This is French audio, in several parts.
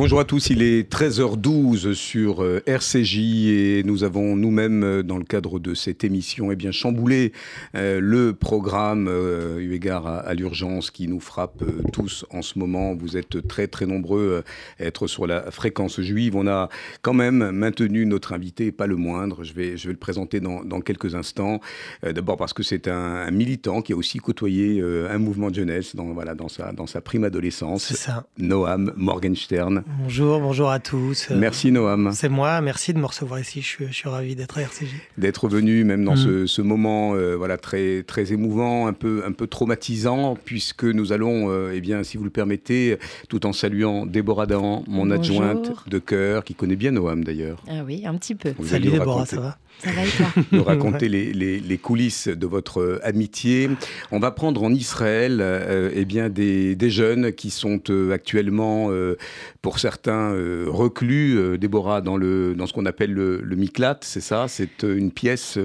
Bonjour à tous, il est 13h12 sur euh, RCJ et nous avons nous-mêmes, euh, dans le cadre de cette émission, eh bien, chamboulé euh, le programme eu égard à, l'urgence qui nous frappe tous en ce moment. Vous êtes très très nombreux à être sur la fréquence juive. On a quand même maintenu notre invité, pas le moindre. Je vais, je vais le présenter dans, dans quelques instants. D'abord parce que c'est un, militant qui a aussi côtoyé un mouvement de jeunesse dans, voilà, dans, sa, dans sa prime adolescence. C'est ça. Noam Morgenstern. Bonjour, bonjour à tous. Merci Noam. C'est moi, merci de me recevoir ici, je suis, ravi d'être à RCJ. D'être venu même dans mm. ce, moment euh, voilà, très, très émouvant, un peu, un peu traumatisant, puisque nous allons, euh, eh bien, si vous le permettez, tout en saluant Déborah Dahan, mon adjointe de cœur, qui connaît bien Noam d'ailleurs. Ah oui, un petit peu. Salut Déborah, ça va? Ça va et toi Nous raconter les, les, coulisses de votre euh, amitié. On va prendre en Israël euh, eh bien des, des, jeunes qui sont euh, actuellement, euh, pour certains, reclus. Déborah, dans, le, dans ce qu'on appelle le, le Miklat, c'est ça? C'est une pièce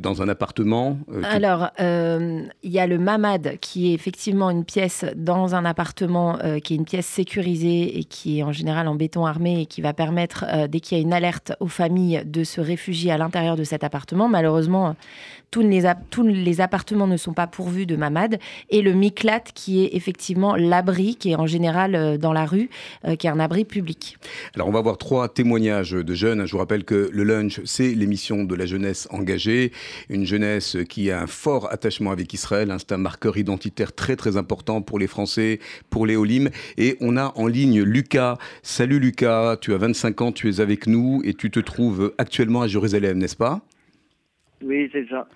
dans un appartement Alors, il y a le Mamad, qui est effectivement une pièce dans un appartement, qui est une pièce sécurisée et qui est en général en béton armé et qui va permettre, dès qu'il y a une alerte aux familles, de se réfugier à l'intérieur de cet appartement. Malheureusement, tous les, appartements ne sont pas pourvus de mamad. Et le miklat, qui est effectivement l'abri, qui est en général euh, dans la rue, euh, qui est un abri public. Alors, on va voir trois témoignages de jeunes. Je vous rappelle que le lunch, c'est l'émission de la jeunesse engagée. Une jeunesse qui a un fort attachement avec Israël. Hein. C'est un marqueur identitaire très, très important pour les Français, pour les Olim. Et on a en ligne Lucas. Salut Lucas, tu as 25 ans, tu es avec nous et tu te trouves actuellement à Jérusalem, n'est-ce pas? Oui, c'est ça.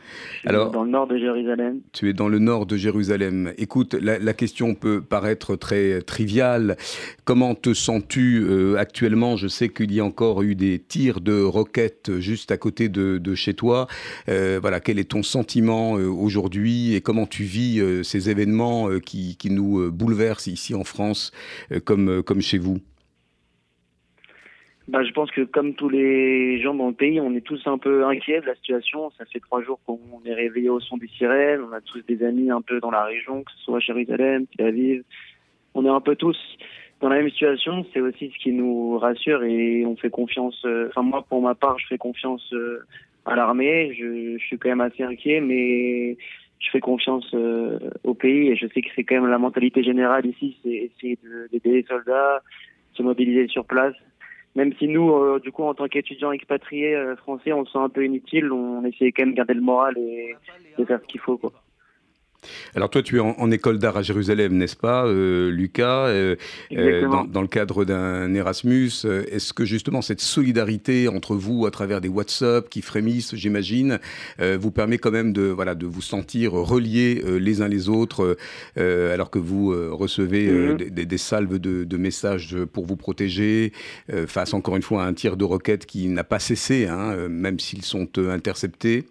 Alors, dans le nord de Jérusalem. Tu es dans le nord de Jérusalem. Écoute, la, question peut paraître très triviale. Comment te sens-tu euh, actuellement? Je sais qu'il y a encore eu des tirs de roquettes juste à côté de, chez toi. Euh, voilà, quel est ton sentiment euh, aujourd'hui? Et comment tu vis ces événements qui, qui, nous bouleversent ici en France comme, comme chez vous? Bah, je pense que comme tous les gens dans le pays, on est tous un peu inquiets de la situation. Ça fait trois jours qu'on est réveillé au son des sirènes. On a tous des amis un peu dans la région, que ce soit à Jérusalem, Tel Aviv. On est un peu tous dans la même situation. C'est aussi ce qui nous rassure et on fait confiance. Euh, enfin, moi, pour ma part, je fais confiance euh, à l'armée. Je, je, suis quand même assez inquiet, mais je fais confiance euh, au pays et je sais que c'est quand même la mentalité générale ici, c'est essayer d'aider les soldats, se mobiliser sur place même si nous, euh, du coup, en tant qu'étudiants expatriés euh, français, on se sent un peu inutile, on essaie quand même de garder le moral et de faire ce qu'il faut. Quoi. Alors toi, tu es en, école d'art à Jérusalem, n'est-ce pas, euh, Lucas euh, euh, dans, le cadre d'un Erasmus, est-ce que justement cette solidarité entre vous à travers des WhatsApp qui frémissent, j'imagine, vous permet quand même de, voilà, de vous sentir reliés les uns les autres alors que vous recevez mhm. des, salves de, messages pour vous protéger face encore une fois à un tir de roquette qui n'a pas cessé, hein, même s'ils sont interceptés?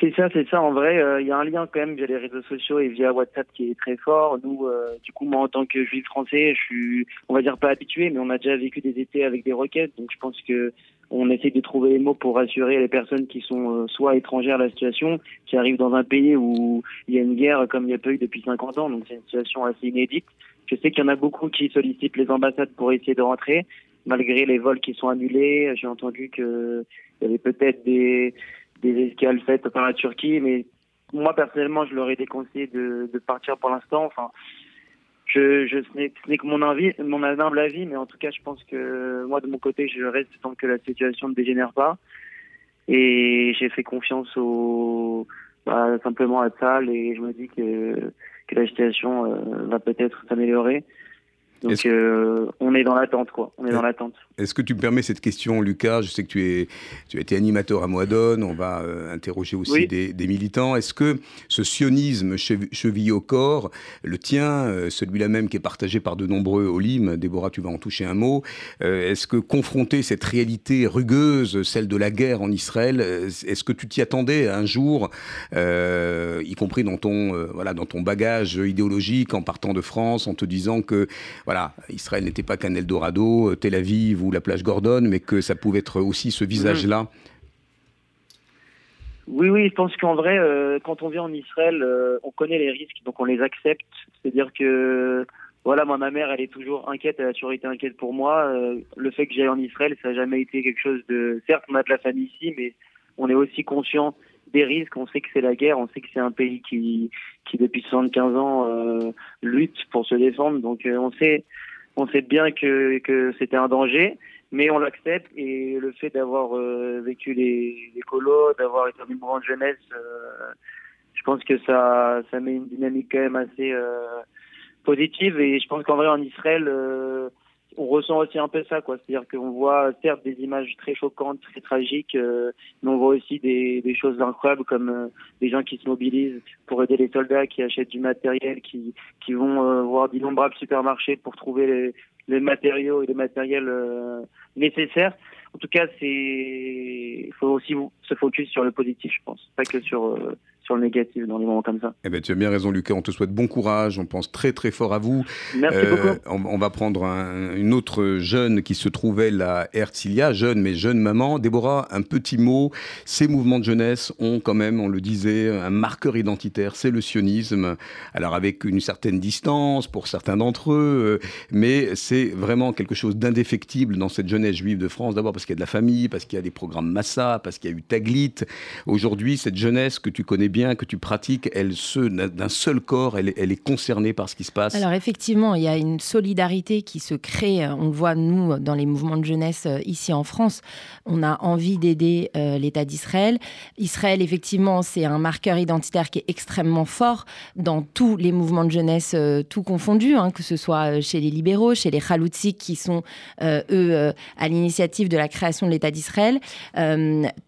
C'est ça, c'est ça. En vrai, euh, il y a un lien quand même via les réseaux sociaux et via WhatsApp qui est très fort. Nous, euh, du coup, moi, en tant que juif français, je suis, on va dire pas habitué, mais on a déjà vécu des étés avec des roquettes. Donc, je pense que on essaie de trouver les mots pour rassurer les personnes qui sont euh, soit étrangères à la situation, qui arrivent dans un pays où il y a une guerre comme il n'y a pas eu depuis 50 ans. Donc, c'est une situation assez inédite. Je sais qu'il y en a beaucoup qui sollicitent les ambassades pour essayer de rentrer, malgré les vols qui sont annulés. J'ai entendu qu'il y avait peut-être des des escales faites par la Turquie, mais moi personnellement, je leur ai déconseillé de, de partir pour l'instant. Enfin, je, je ce n'est que mon envie, mon humble avis, mais en tout cas, je pense que moi de mon côté, je reste tant que la situation ne dégénère pas. Et j'ai fait confiance au bah, simplement à Tal et je me dis que que la situation euh, va peut-être s'améliorer. Donc euh, on est dans l'attente, quoi. On est dans l'attente. Est-ce que tu me permets cette question, Lucas? Je sais que tu, es, tu as été animateur à Moadone, on va euh, interroger aussi des, militants. Est-ce que ce sionisme chevillé au corps, le tien, euh, celui-là même qui est partagé par de nombreux Olim, Déborah, tu vas en toucher un mot, est-ce que confronter cette réalité rugueuse, celle de la guerre en Israël, est-ce que tu t'y attendais un jour, y compris dans ton, voilà, dans ton bagage idéologique, en partant de France, en te disant que voilà, Israël n'était pas qu'un Eldorado, Tel Aviv ou la plage Gordon, mais que ça pouvait être aussi ce visage-là oui, oui, je pense qu'en vrai, euh, quand on vient en Israël, euh, on connaît les risques, donc on les accepte. C'est-à-dire que, voilà, moi, ma mère, elle est toujours inquiète, elle a toujours été inquiète pour moi. Euh, le fait que j'aille en Israël, ça n'a jamais été quelque chose de... Certes, on a de la famille ici, mais on est aussi conscient des risques. On sait que c'est la guerre, on sait que c'est un pays qui, qui depuis 75 ans euh, lutte pour se défendre. Donc euh, on sait, on sait bien que, que c'était un danger, mais on l'accepte. Et le fait d'avoir euh, vécu les, les colos, d'avoir été un mouvement de jeunesse, je pense que ça, ça met une dynamique quand même assez positive. Et je pense qu'en vrai en Israël on ressent aussi un peu ça, quoi. C'est-à-dire qu'on voit certes des images très choquantes, très tragiques, euh, mais on voit aussi des, des choses incroyables comme euh, des gens qui se mobilisent pour aider les soldats, qui achètent du matériel, qui, qui vont euh, voir d'innombrables supermarchés pour trouver les, les matériaux et les matériels nécessaires. En tout cas, c'est faut aussi se focus sur le positif, je pense, pas que sur le négatif dans des moments comme ça. Eh ben, tu as bien raison, Lucas. On te souhaite bon courage. On pense très, très fort à vous. Merci euh, beaucoup. On, va prendre une autre jeune qui se trouvait là, Herzliya, jeune, mais jeune maman. Déborah, un petit mot. Ces mouvements de jeunesse ont quand même, on le disait, un marqueur identitaire. C'est le sionisme. Alors, avec une certaine distance pour certains d'entre eux, euh, mais c'est vraiment quelque chose d'indéfectible dans cette jeunesse juive de France. D'abord parce qu'il y a de la famille, parce qu'il y a des programmes Massa, parce qu'il y a eu Taglit. Aujourd'hui, cette jeunesse que tu connais bien, que tu pratiques, elle se d'un seul corps, elle, est concernée par ce qui se passe Alors effectivement, il y a une solidarité qui se crée. On le voit, nous, dans les mouvements de jeunesse euh, ici en France. On a envie d'aider euh, l'État d'Israël. Israël, effectivement, c'est un marqueur identitaire qui est extrêmement fort dans tous les mouvements de jeunesse, euh, tout confondu, hein, que ce soit chez les libéraux, chez les Khaloutzik, qui sont, eux, à l'initiative de la création de l'État d'Israël.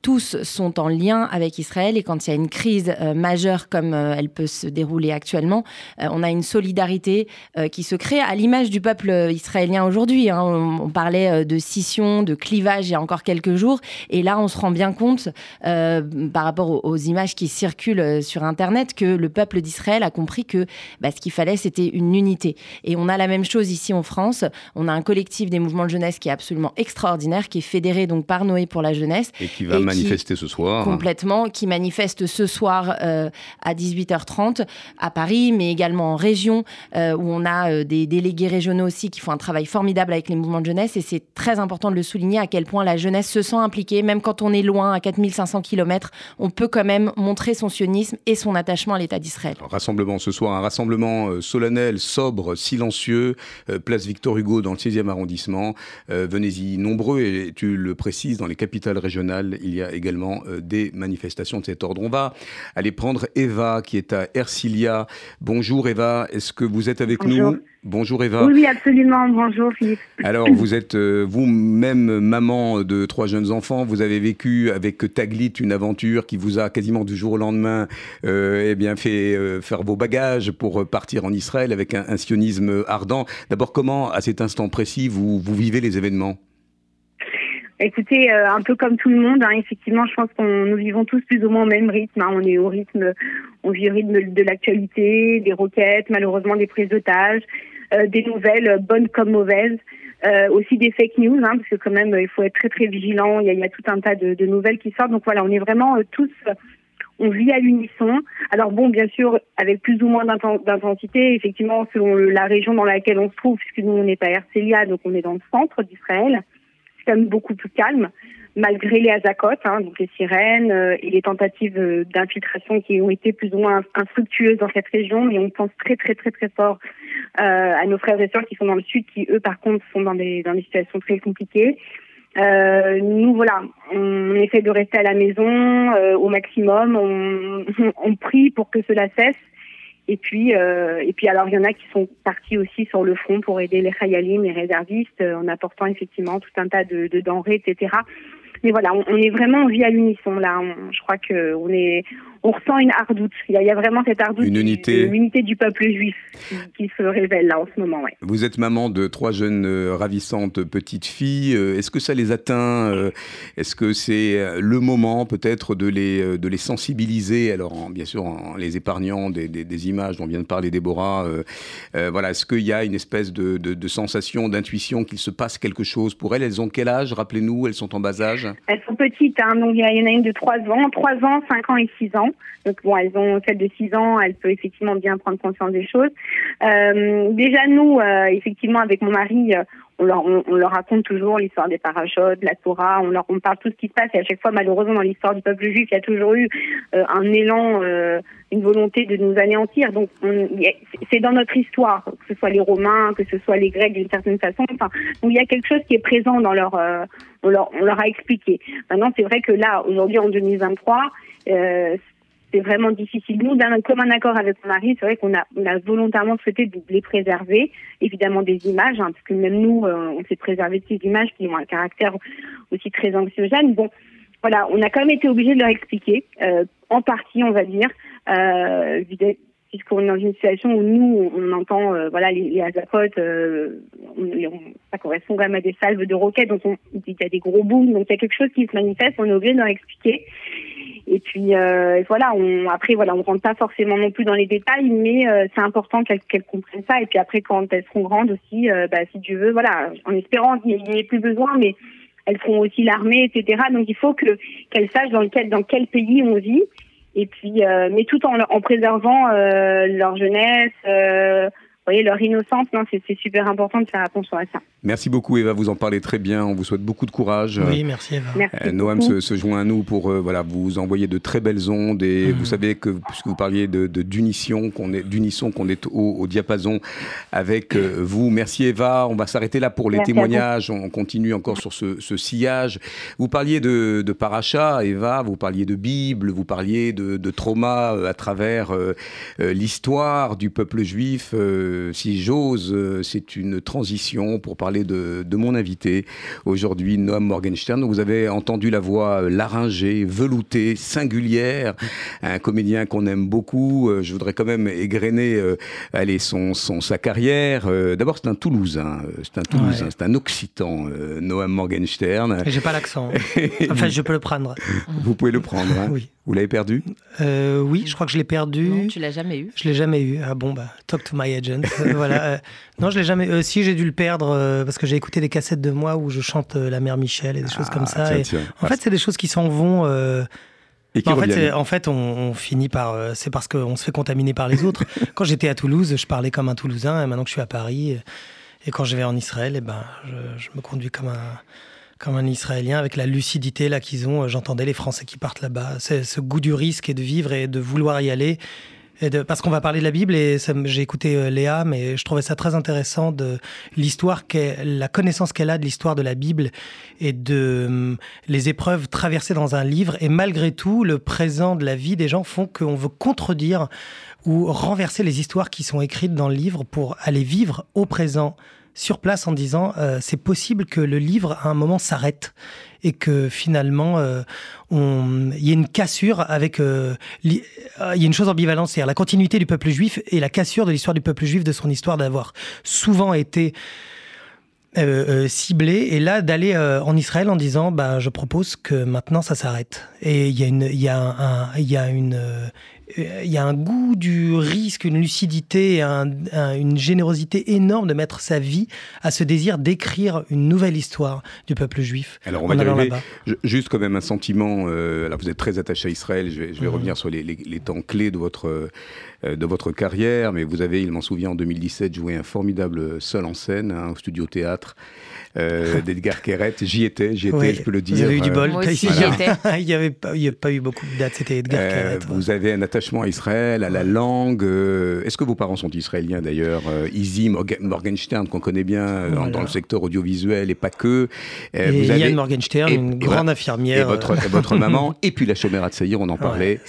tous sont en lien avec Israël et quand il y a une crise euh, majeure comme euh, elle peut se dérouler actuellement, euh, on a une solidarité qui se crée à l'image du peuple israélien aujourd'hui. Hein. On, parlait de scission, de clivage il y a encore quelques jours, et là on se rend bien compte par rapport aux, images qui circulent sur Internet que le peuple d'Israël a compris que bah, ce qu'il fallait c'était une unité. Et on a la même chose ici en France. On a un collectif des mouvements de jeunesse qui est absolument extraordinaire, qui est fédéré donc par Noé pour la jeunesse. Et qui va manifester ce soir. Complètement, qui manifeste ce soir euh, à 18h30 à Paris, mais également en région, euh, où on a euh, des délégués régionaux aussi qui font un travail formidable avec les mouvements de jeunesse. Et c'est très important de le souligner à quel point la jeunesse se sent impliquée, même quand on est loin, à 4500 km, on peut quand même montrer son sionisme et son attachement à l'État d'Israël. Rassemblement ce soir, un rassemblement solennel, sobre, silencieux, place Victor Hugo dans le 6e arrondissement. Venez-y nombreux et tu le précises, dans les capitales régionales, il y a également des manifestations de cet ordre. On va aller prendre Eva qui est à Ercilia. Bonjour Eva, est-ce que vous êtes avec nous Bonjour Eva. Oui, absolument. Bonjour Philippe. Alors, vous êtes euh, vous-même maman de trois jeunes enfants. Vous avez vécu avec Taglit une aventure qui vous a quasiment du jour au lendemain euh, eh bien, fait euh, faire vos bagages pour partir en Israël avec un, sionisme ardent. D'abord, comment, à cet instant précis, vous, vous vivez les événements? Écoutez, euh, un peu comme tout le monde, hein, effectivement, je pense qu'on nous vivons tous plus ou moins au même rythme. Hein. On est au rythme, on vit au rythme de l'actualité, des requêtes, malheureusement des prises d'otages, euh, des nouvelles bonnes comme mauvaises, euh, aussi des fake news, hein, parce que quand même il faut être très très vigilant. Il y a, il y a tout un tas de, de, nouvelles qui sortent. Donc voilà, on est vraiment tous on vit à l'unisson. Alors bon, bien sûr, avec plus ou moins d'intensité, effectivement, selon la région dans laquelle on se trouve, puisque nous, on n'est pas Herzliya, donc on est dans le centre d'Israël quand même beaucoup plus calme, malgré les azakotes, hein, donc les sirènes euh, et les tentatives euh, d'infiltration qui ont été plus ou moins infructueuses dans cette région. Mais on pense très très très très fort euh, à nos frères et sœurs qui sont dans le sud, qui eux par contre sont dans des dans des situations très compliquées. nous voilà, on essaie de rester à la maison au maximum, on, on prie pour que cela cesse Et puis, euh, et puis alors il y en a qui sont partis aussi sur le front pour aider les Khayalim, les réservistes, en apportant effectivement tout un tas de, de denrées, etc. Mais voilà, on, est vraiment en vie à l'unisson là. je crois que on est, on ressent une hardoute. Il y a, vraiment cette hardoute, une unité, l'unité du peuple juif qui, se révèle là en ce moment. Ouais. Vous êtes maman de trois jeunes euh, ravissantes petites filles. Euh, est-ce que ça les atteint euh, Est-ce que c'est le moment peut-être de les de les sensibiliser? Alors bien sûr en les épargnant des, des, images dont vient de parler Déborah. voilà, est-ce qu'il y a une espèce de, de, sensation, d'intuition qu'il se passe quelque chose pour elles? Elles ont quel âge Rappelez-nous, elles sont en bas âge? Elles sont petites, hein, donc il y en a une de 3 ans, 3 ans, 5 ans et 6 ans. Donc bon, elles ont celle de 6 ans, elle peut effectivement bien prendre conscience des choses. Euh, déjà nous, euh, effectivement, avec mon mari, euh, on leur, on, leur raconte toujours l'histoire des parachutes, la Torah, on leur on parle tout ce qui se passe et à chaque fois, malheureusement, dans l'histoire du peuple juif, il y a toujours eu un élan, une volonté de nous anéantir. Donc c'est dans notre histoire, que ce soit les Romains, que ce soit les Grecs d'une certaine façon. Enfin, donc il y a quelque chose qui est présent dans leur, on leur, on leur a expliqué. Maintenant, c'est vrai que là, aujourd'hui, en 2023, euh, c'est vraiment difficile. Nous, comme un accord avec mon mari, c'est vrai qu'on a, on a volontairement souhaité de les préserver, évidemment des images, hein, parce que même nous, euh, on s'est préservé de ces images qui ont un caractère aussi très anxiogène. Bon, voilà, on a quand même été obligé de leur expliquer, euh, en partie, on va dire, euh, puisqu'on est dans une situation où nous, on entend, voilà, les, les ça correspond quand même à des salves de roquettes, donc il y a des gros booms, donc il y a quelque chose qui se manifeste, on est obligé de leur expliquer. Et puis euh, voilà, on, après voilà, on rentre pas forcément non plus dans les détails, mais euh, c'est important qu'elles comprennent ça. Et puis après, quand elles seront grandes aussi, euh, bah, si Dieu veut, voilà, en espérant qu'il n'y ait plus besoin, mais elles feront aussi l'armée, etc. Donc il faut que qu'elles sachent dans quel dans quel pays on vit. Et puis, mais tout en, en préservant leur jeunesse voyez, leur innocence, non, c'est super important de faire attention à ça. Merci beaucoup Eva, vous en parlez très bien, on vous souhaite beaucoup de courage. Oui, merci Eva. Merci euh, Noam se, joint à nous pour euh, voilà, vous envoyer de très belles ondes et mhm. vous savez que puisque vous parliez de, d'unisson, qu'on est d'unisson, qu'on est au, diapason avec euh, vous. Merci Eva, on va s'arrêter là pour les témoignages, on continue encore sur ce, sillage. Vous parliez de, de paracha, Eva, vous parliez de Bible, vous parliez de, de trauma à travers l'histoire du peuple juif si j'ose, euh, c'est une transition pour parler de, mon invité aujourd'hui, Noam Morgenstern. Vous avez entendu la voix laryngée, veloutée, singulière, un comédien qu'on aime beaucoup. Euh, je voudrais quand même égrener euh, allez, son, son, sa carrière. D'abord, c'est un Toulousain, c'est un Toulousain, c'est un Occitan, Noam Morgenstern. J'ai pas l'accent. enfin, je peux le prendre. Vous pouvez le prendre. Hein. oui. Vous l'avez perdu euh, Oui, je crois que je l'ai perdu. Non, tu l'as jamais eu. Je l'ai jamais eu. Ah bon, bah, talk to my agent. Euh, voilà. Euh, non, je l'ai jamais. eu. si j'ai dû le perdre parce que j'ai écouté des cassettes de moi où je chante la mère Michel et des choses comme ah, ça. En fait, c'est des choses qui s'en vont. Et bah, en, fait, en, fait, on, finit par. c'est parce qu'on se fait contaminer par les autres. quand j'étais à Toulouse, je parlais comme un Toulousain, et maintenant que je suis à Paris, et quand je vais en Israël, et ben, je, je me conduis comme un comme un Israélien, avec la lucidité là qu'ils ont. Euh, j'entendais les Français qui partent là-bas. C'est ce goût du risque et de vivre et de vouloir y aller. Parce qu'on va parler de la Bible et j'ai écouté euh, Léa, mais je trouvais ça très intéressant de l'histoire, la connaissance qu'elle a de l'histoire de la Bible et de hum, les épreuves traversées dans un livre. Et malgré tout, le présent de la vie des gens font qu'on veut contredire ou renverser les histoires qui sont écrites dans le livre pour aller vivre au présent sur place en disant euh, c'est possible que le livre à un moment s'arrête et que finalement euh, il y a une cassure avec euh, il y a une chose ambivalente c'est-à-dire la continuité du peuple juif et la cassure de l'histoire du peuple juif de son histoire d'avoir souvent été ciblé et là d'aller en Israël en disant bah je propose que maintenant ça s'arrête. Et il y a une il y a il y a une il y a un goût du risque, une lucidité, une générosité énorme de mettre sa vie à ce désir d'écrire une nouvelle histoire du peuple juif. Alors on va y Juste quand même un sentiment. Euh, là, vous êtes très attaché à Israël. Je vais, mhm. revenir sur les, temps clés de votre euh, de votre carrière, mais vous avez, il m'en souvient, en 2017, joué un formidable seul en scène hein, au studio théâtre euh, d'Edgar Keret. J'y étais, j'y étais, je peux le dire. Vous avez eu du bol. Moi aussi, il n'y avait, pas, il y a pas eu beaucoup de dates, c'était Edgar Keret. Vous avez un attachement à Israël, à la langue. Est-ce que vos parents sont israéliens d'ailleurs Izzy Morgenstern, qu'on connaît bien dans, le secteur audiovisuel et pas que. et vous avez... Yann Morgenstern, une grande infirmière. Et votre, votre maman, et puis la Chomera Tsaïr, on en parlait.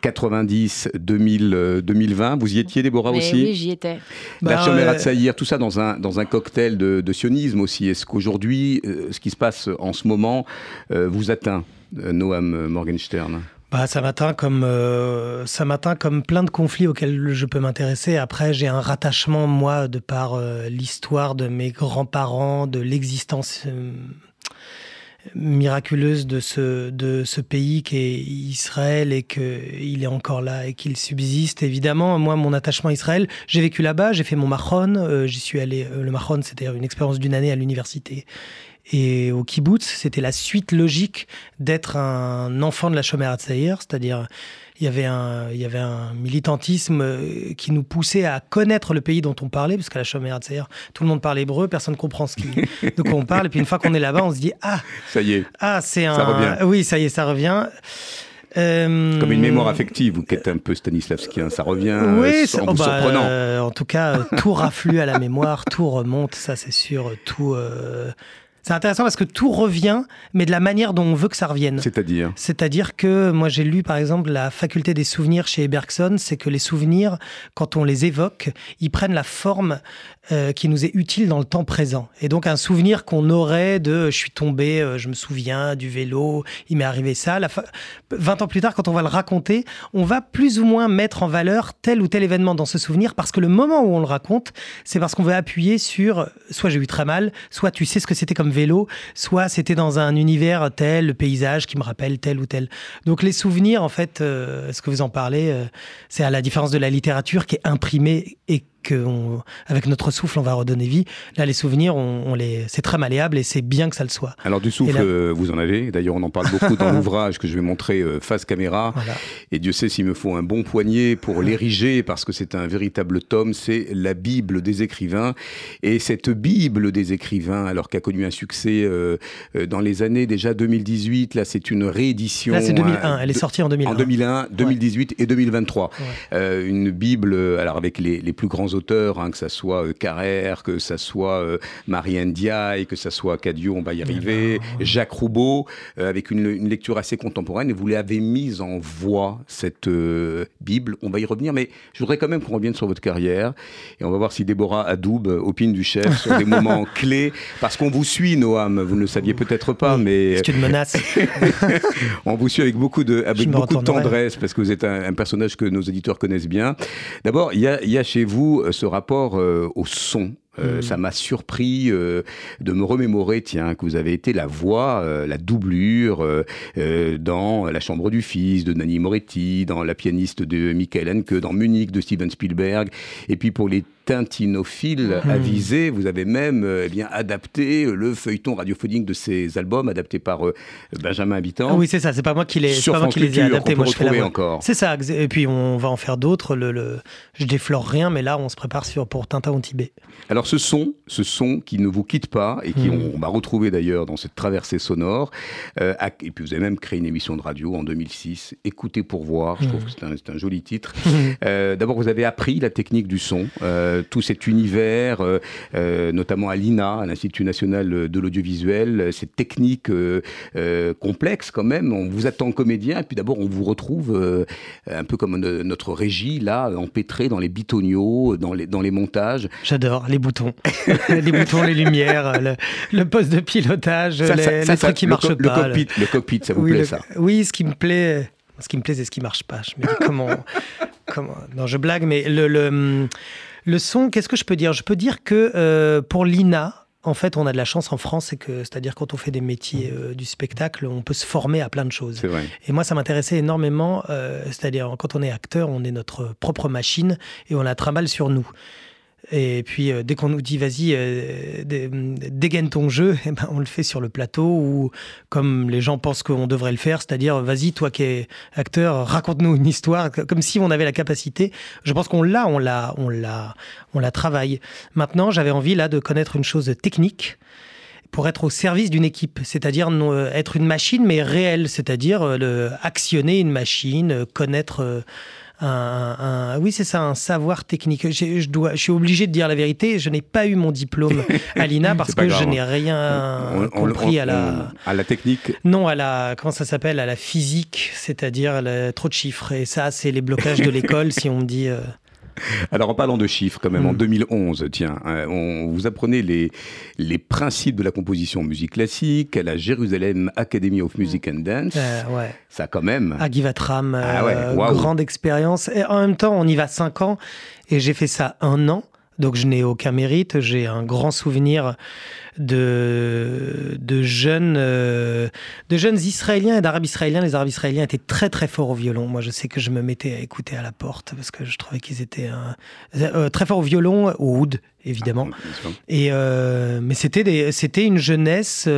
90, 2000, 2020. Vous y étiez, Déborah, aussi Oui, j'y étais. La bah, Chomera Tsaïr, tout ça dans un, dans un cocktail de, sionisme aussi. Est-ce qu'aujourd'hui, ce qui se passe en ce moment vous atteint, Noam Morgenstern bah, ça m'atteint comme euh, ça m'atteint comme plein de conflits auxquels je peux m'intéresser. Après, j'ai un rattachement moi de par euh, l'histoire de mes grands-parents, de l'existence euh, miraculeuse de ce pays qui est Israël et qu'il est encore là et qu'il subsiste. Évidemment, moi, mon attachement à Israël, j'ai vécu là-bas, j'ai fait mon Mahon, j'y suis allé. le Mahon, c'était une expérience d'une année à l'université et au kibbutz, c'était la suite logique d'être un enfant de la Shomer Hatzair, c'est-à-dire il y avait un, il y avait un militantisme euh, qui nous poussait à connaître le pays dont on parlait, parce qu'à la Shomer Hatzair, tout le monde parle hébreu, personne ne comprend ce qui, de quoi on parle, et puis une fois qu'on est là-bas, on se dit ah, ça y est, ah c'est un, ça revient. oui ça y est, ça revient. Euh... Comme une mémoire affective, vous êtes un peu Stanislavskien, ça revient oui, euh, en oh bah, surprenant. Euh, en tout cas, tout raflue à la mémoire, tout remonte, ça c'est sûr, tout. Euh, c'est intéressant parce que tout revient, mais de la manière dont on veut que ça revienne. C'est-à-dire C'est-à-dire que moi j'ai lu par exemple la faculté des souvenirs chez Bergson, c'est que les souvenirs, quand on les évoque, ils prennent la forme euh, qui nous est utile dans le temps présent. Et donc un souvenir qu'on aurait de je suis tombé, euh, je me souviens du vélo, il m'est arrivé ça. La 20 ans plus tard, quand on va le raconter, on va plus ou moins mettre en valeur tel ou tel événement dans ce souvenir parce que le moment où on le raconte, c'est parce qu'on veut appuyer sur soit j'ai eu très mal, soit tu sais ce que c'était comme vélo, soit c'était dans un univers tel, le paysage qui me rappelle tel ou tel. Donc les souvenirs, en fait, euh, ce que vous en parlez, c'est à la différence de la littérature qui est imprimée et qu'avec notre souffle, on va redonner vie. Là, les souvenirs, on, les, c'est très malléable et c'est bien que ça le soit. Alors, du souffle, euh, vous en avez. D'ailleurs, on en parle beaucoup dans l'ouvrage que je vais montrer euh, face caméra. Et Dieu sait s'il me faut un bon poignet pour l'ériger parce que c'est un véritable tome. C'est la Bible des écrivains. Et cette Bible des écrivains, alors qu'a connu un succès euh, dans les années déjà 2018, là, c'est une réédition. Là, c'est 2001. Elle est sortie en 2001. En 2001, 2018 et 2023. une Bible, alors avec les, les plus grands auteurs, hein, que ça soit euh, Carrère, que ça soit euh, Marianne Diaye, que ça soit Cadio, on va y arriver, Jacques Roubaud, euh, avec une, lecture assez contemporaine. Et vous l'avez mise en voix, cette Bible. On va y revenir, mais je voudrais quand même qu'on revienne sur votre carrière. Et on va voir si Déborah Adoub opine du chef sur des moments clés. Parce qu'on vous suit, Noam, vous ne le saviez peut-être pas, mais... C'est une menace. on vous suit avec beaucoup de, avec beaucoup de tendresse, parce que vous êtes un, personnage que nos éditeurs connaissent bien. D'abord, il y a chez vous euh, ce rapport euh, au son. Euh, mm. Ça m'a surpris de me remémorer, tiens, que vous avez été la voix, la doublure dans La Chambre du Fils de Nanni Moretti, dans La pianiste de Michael Hanke, dans Munich de Steven Spielberg, et puis pour les tintinophile mmh. avisé. Vous avez même euh, eh bien, adapté le feuilleton radiophonique de ces albums, adapté par euh, Benjamin Habitant. Ah oui, c'est ça. C'est pas moi qui les, pas moi qui les ai adaptés. Moi, je fais la encore. C'est ça. Et puis, on va en faire d'autres. Le, le, Je déflore rien, mais là, on se prépare sur, pour Tintin au Tibet. Alors, ce son, ce son qui ne vous quitte pas et qui mmh. on, va retrouver d'ailleurs dans cette traversée sonore. Euh, et puis, vous avez même créé une émission de radio en 2006, Écoutez pour voir. Je trouve mmh. que c'est un, un, joli titre. D'abord, vous avez appris la technique du son. Euh, tout cet univers, euh, euh, notamment à l'INA, à l'Institut national de l'audiovisuel, cette technique complexe quand même. On vous attend comédien, et puis d'abord on vous retrouve un peu comme notre régie, là, empêtré dans les bitoniaux, dans les, dans les montages. J'adore les boutons. les boutons, les lumières, le, poste de pilotage, les, trucs qui marchent pas. Le cockpit, le cockpit, ça vous plaît ça Oui, ce qui me plaît... Ce qui me plaît, c'est ce qui marche pas. Je me dis comment, comment. Non, je blague, mais le, le, le son, qu'est-ce que je peux dire? Je peux dire que euh, pour l'INA, en fait, on a de la chance en France, c'est que, c'est-à-dire quand on fait des métiers euh, du spectacle, on peut se former à plein de choses. Et moi, ça m'intéressait énormément. Euh, c'est-à-dire quand on est acteur, on est notre propre machine et on la trimballe sur nous. Et puis, euh, dès qu'on nous dit, vas-y, euh, dégaine ton jeu, eh ben, on le fait sur le plateau ou comme les gens pensent qu'on devrait le faire, c'est-à-dire, vas-y, toi qui es acteur, raconte-nous une histoire, comme si on avait la capacité. Je pense qu'on l'a, on l'a, on l'a, on la travaille. Maintenant, j'avais envie là de connaître une chose technique pour être au service d'une équipe, c'est-à-dire être une machine mais réelle, c'est-à-dire actionner une machine, connaître un, oui, c'est ça, un savoir technique. Je, dois, je suis obligé de dire la vérité. Je n'ai pas eu mon diplôme à l'INA parce que je n'ai hein. rien compris à la à la technique. Non, à la comment ça s'appelle? À la physique, c'est-à-dire trop de chiffres. Et ça, c'est les blocages de l'école. si on me dit. Euh, alors en parlant de chiffres quand même, en 2011, hmm. tiens, hein, on, vous apprenez les, les principes de la composition en musique classique à la Jérusalem Academy of Music and Dance. Euh, ouais. Ça quand même. À Givatram, ah euh, grande expérience. Et en même temps, on y va 5 ans et j'ai fait ça un an. Donc je n'ai aucun mérite, j'ai un grand souvenir de, de, jeunes, euh, de jeunes Israéliens et d'Arabes israéliens. Les Arabes israéliens étaient très très forts au violon. Moi je sais que je me mettais à écouter à la porte parce que je trouvais qu'ils étaient euh, très forts au violon, au oud évidemment. Ah, et, euh, mais c'était, c'était une jeunesse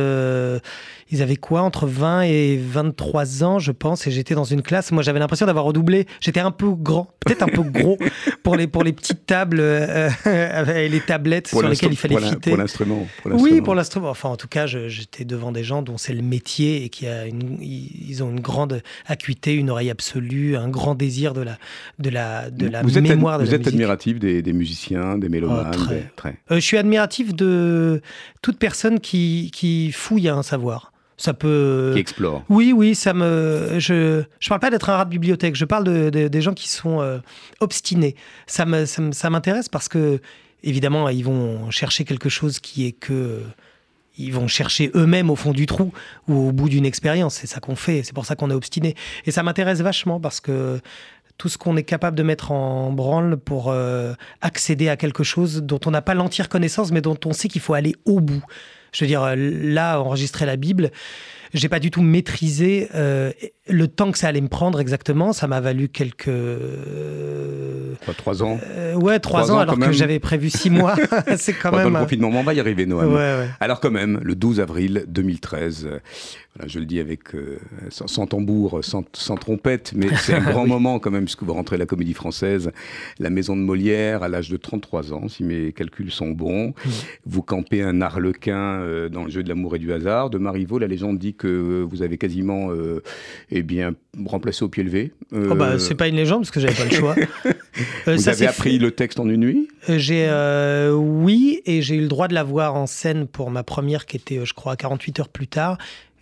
ils avaient quoi entre 20 et 23 ans, je pense, et j'étais dans une classe. Moi, j'avais l'impression d'avoir redoublé. J'étais un peu grand, peut-être un peu gros pour les pour les petites tables euh, et les tablettes sur lesquelles il fallait fitter. Pour l'instrument. Oui, pour l'instrument. Enfin, en tout cas, j'étais devant des gens dont c'est le métier et qui a une, ils ont une grande acuité, une oreille absolue, un grand désir de la de la de la vous mémoire êtes, de vous êtes admiratif des, des, musiciens, des mélomanes. Oh, très. Euh, je suis admiratif de toute personne qui qui fouille un savoir ça peut. Qui explore. Oui, oui, ça me. Je je parle pas d'être un rat de bibliothèque. Je parle de, des gens qui sont euh, obstinés. Ça me ça m'intéresse parce que évidemment ils vont chercher quelque chose qui est que ils vont chercher eux-mêmes au fond du trou ou au bout d'une expérience. C'est ça qu'on fait. C'est pour ça qu'on est obstiné. Et ça m'intéresse vachement parce que tout ce qu'on est capable de mettre en branle pour euh, accéder à quelque chose dont on n'a pas l'entière connaissance, mais dont on sait qu'il faut aller au bout. Je veux dire, là, enregistrer la Bible, j'ai pas du tout maîtrisé euh, le temps que ça allait me prendre exactement. Ça m'a valu quelques. trois ans euh, Ouais, trois, ans, alors que j'avais prévu six mois. c'est quand même. Le confinement, on va y arriver, Noël. Alors, quand même, le 12 avril 2013, je le dis avec euh, sans, tambour, sans, trompette, mais c'est un grand moment quand même, puisque vous rentrez à la comédie française, la maison de Molière, à l'âge de 33 ans, si mes calculs sont bons. Mmh. Vous campez un arlequin euh, dans le jeu de l'amour et du hasard. De Marivaux, la légende dit que vous avez quasiment euh, eh bien, remplacé au pied levé. Oh bah, c'est pas une légende, parce que j'avais pas le choix. vous avez appris le texte en une nuit? J'ai Oui, et j'ai eu le droit de la voir en scène pour ma première, qui était, je crois, 48 heures plus tard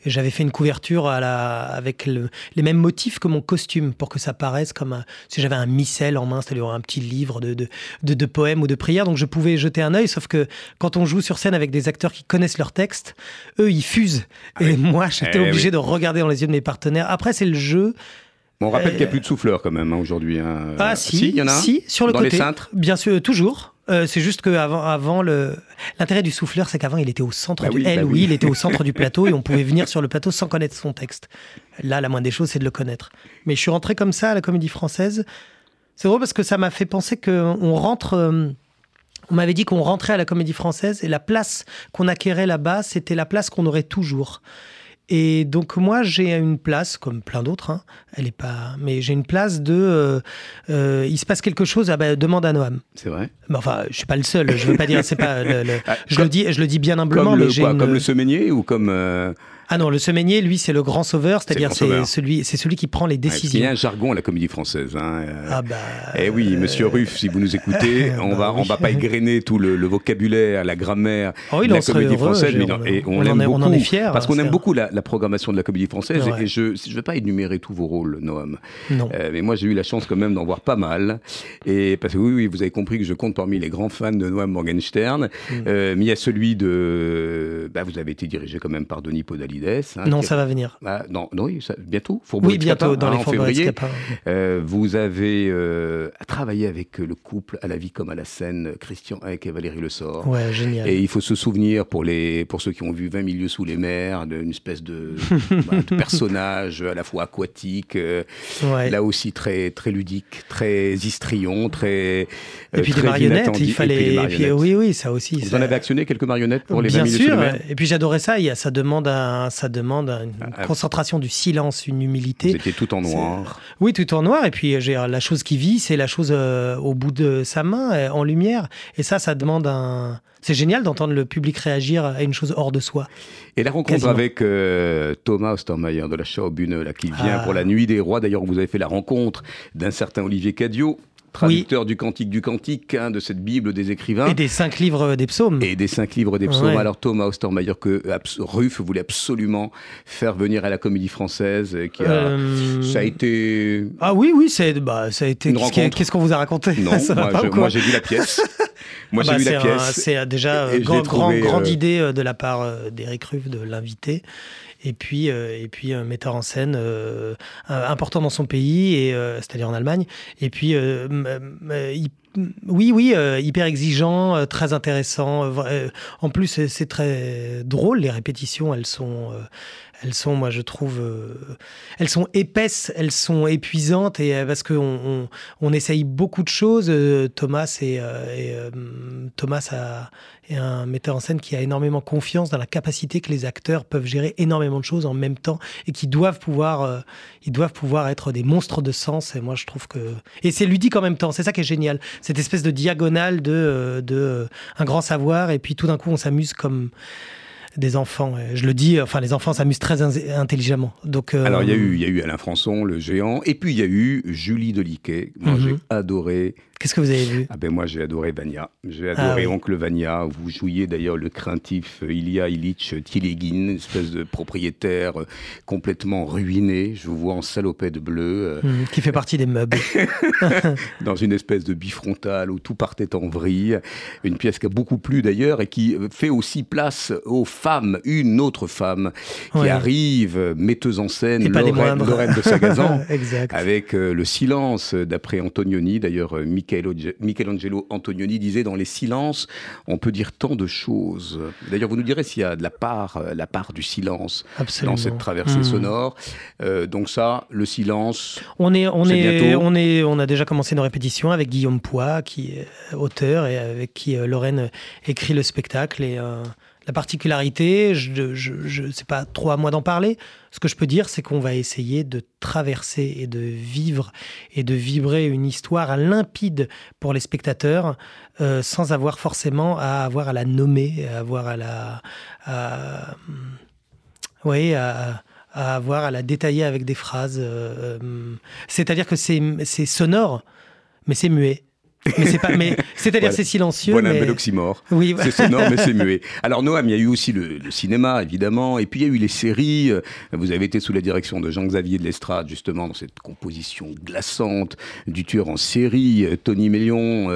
j'avais fait une couverture à la, avec les mêmes motifs que mon costume pour que ça paraisse comme si j'avais un missel en main, c'est-à-dire un petit livre de, de, de, poèmes ou de prières. Donc je pouvais jeter un œil, sauf que quand on joue sur scène avec des acteurs qui connaissent leur texte, eux, ils fusent. Ah et moi, j'étais eh obligé de regarder dans les yeux de mes partenaires. Après, c'est le jeu. on rappelle qu'il n'y a plus de souffleurs quand même hein, aujourd'hui. Hein. Ah si, il y en a si, sur le dans côté. les cintres Bien sûr, toujours. Euh, c'est juste qu'avant, avant le, l'intérêt du souffleur, c'est qu'avant il était au centre bah du, bah oui, il était au centre du plateau et on pouvait venir sur le plateau sans connaître son texte. Là, la moindre des choses, c'est de le connaître. Mais je suis rentré comme ça à la Comédie Française. C'est drôle parce que ça m'a fait penser qu'on rentre. Euh, on m'avait dit qu'on rentrait à la Comédie Française et la place qu'on acquérait là-bas, c'était la place qu'on aurait toujours. Et donc moi j'ai une place comme plein d'autres, hein. elle est pas, mais j'ai une place de, euh, euh, il se passe quelque chose, ah bah, demande à Noam. C'est vrai. Mais enfin, je suis pas le seul. Je veux pas dire, c'est pas, ah, je le dis, je le dis bien humblement, comme mais j'ai comme le semainier ou comme. Euh, ah non, le semainier, lui, c'est le grand sauveur, c'est-à-dire c'est celui, c'est celui qui prend les décisions. il y a un jargon à la comédie française. Hein. Euh. Ah bah. Eh oui, Monsieur Ruff, si vous nous écoutez, on bah va, on va pas égrener tout le, vocabulaire, la grammaire oh, de la comédie française, mais et on, l'aime beaucoup. On en est fiers. Parce qu'on aime beaucoup la, programmation de la comédie française. Et je, ne vais pas énumérer tous vos rôles, Noam. Non. Euh, mais moi, j'ai eu la chance quand même d'en voir pas mal. Et parce que oui, oui, vous avez compris que je compte parmi les grands fans de Noam Morgenstern. Mm. Euh, mais il y a celui de, bah, vous avez été dirigé quand même par Denis Hein, non, ça va venir. Ah, non, non, oui, ça, bientôt. oui, bientôt, dans les en février. Euh, vous avez euh, travaillé avec le couple à la vie comme à la scène, Christian Eck et Valérie Le Sort. Ouais, génial. Et il faut se souvenir, pour, les, pour ceux qui ont vu 20 milieux sous les mers, d'une espèce de, bah, de, personnage à la fois aquatique, euh, là aussi très, très ludique, très histrion, très. et puis des marionnettes, il fallait. oui, oui, ça aussi. Vous en avez actionné quelques marionnettes pour les Bien 20 milieux sous les mers Et puis j'adorais ça. Il y a, ça demande un un, ça demande une ah, ah. concentration du silence, une humilité. C'était tout en noir. Oui, tout en noir. Et puis, la chose qui vit, c'est la chose au bout de sa main, en lumière. Et ça, ça demande un. C'est génial d'entendre le public réagir à une chose hors de soi. Et la rencontre avec Thomas Ostermeyer de la Schaubühne, là, qui vient pour la Nuit des Rois. D'ailleurs, vous avez fait la rencontre d'un certain Olivier Cadio traducteur du Cantique du Cantique, hein, de cette Bible des écrivains. Et des cinq livres des psaumes. Et des cinq livres des psaumes. Alors Thomas Ostermeyer, que Ruff voulait absolument faire venir à la comédie française. Qui a, euh, Ça a été... Ah oui, oui, bah, ça a été... Qu'est-ce qu'on vous a raconté? Non, moi, j'ai vu la pièce. moi j'ai ah bah, vu la pièce. C'est déjà une grande, grande euh, idée euh, de la part d'Eric Ruff de l'inviter et puis, euh, et puis un metteur en scène euh, important dans son pays, et c'est-à-dire en Allemagne. Et puis, oui, oui, hyper exigeant, très intéressant. en plus, c'est très drôle. Les répétitions, elles sont, elles sont, moi, je trouve, elles sont épaisses, elles sont épuisantes, et parce qu'on on, essaye beaucoup de choses. Thomas et, et Thomas a et un metteur en scène qui a énormément confiance dans la capacité que les acteurs peuvent gérer énormément de choses en même temps et qui doivent pouvoir, euh, ils doivent pouvoir être des monstres de sens. Et moi, je trouve que et c'est ludique en même temps. C'est ça qui est génial. Cette espèce de diagonale de, euh, de euh, un grand savoir et puis tout d'un coup, on s'amuse comme des enfants. Je le dis, enfin, les enfants s'amusent très intelligemment. Donc, Alors, il y, a eu, y a eu Alain Françon, le géant, et puis il y a eu Julie Deliquet. Moi, mhm. j'ai adoré Qu'est-ce que vous avez vu? Ah ben Moi, j'ai adoré Vania. J'ai ah adoré Oncle Vania. Vous jouiez d'ailleurs le craintif Ilya Illich Tilegin, une espèce de propriétaire euh, complètement ruiné. Je vous vois en salopette bleue. Euh, mmh, qui fait partie des meubles. dans une espèce de bifrontale où tout partait en vrille. Une pièce qui a beaucoup plu d'ailleurs et qui fait aussi place aux Une autre femme qui arrive, metteuse en scène, Lorraine, Lorraine, de Sagazan. avec euh, le silence d'après Antonioni. D'ailleurs, Michelangelo Antonioni disait dans les silences, on peut dire tant de choses. D'ailleurs, vous nous direz s'il y a de la part, euh, la part du silence dans cette traversée hmm. sonore. Euh, donc ça, le silence. On est, on est, on est, on a déjà commencé nos répétitions avec Guillaume Poix, qui est auteur et avec qui euh, Lorraine écrit le spectacle et la particularité, je, je, sais pas trop à moi d'en parler. Ce que je peux dire, c'est qu'on va essayer de traverser et de vivre et de vibrer une histoire limpide pour les spectateurs, euh, sans avoir forcément à avoir à la nommer, à avoir à la, à, à, avoir à la détailler avec des phrases. Euh, euh, c'est-à-dire que c'est sonore, mais c'est muet. Mais c'est pas, mais c'est-à-dire c'est silencieux. Voilà un bel oxymore. Oui, c'est sonore, mais c'est muet. Alors Noam, il y a eu aussi le, cinéma, évidemment, et puis il y a eu les séries. Vous avez été sous la direction de Jean-Xavier de l'Estrade, justement, dans cette composition glaçante du tueur en série, Tony Mélion,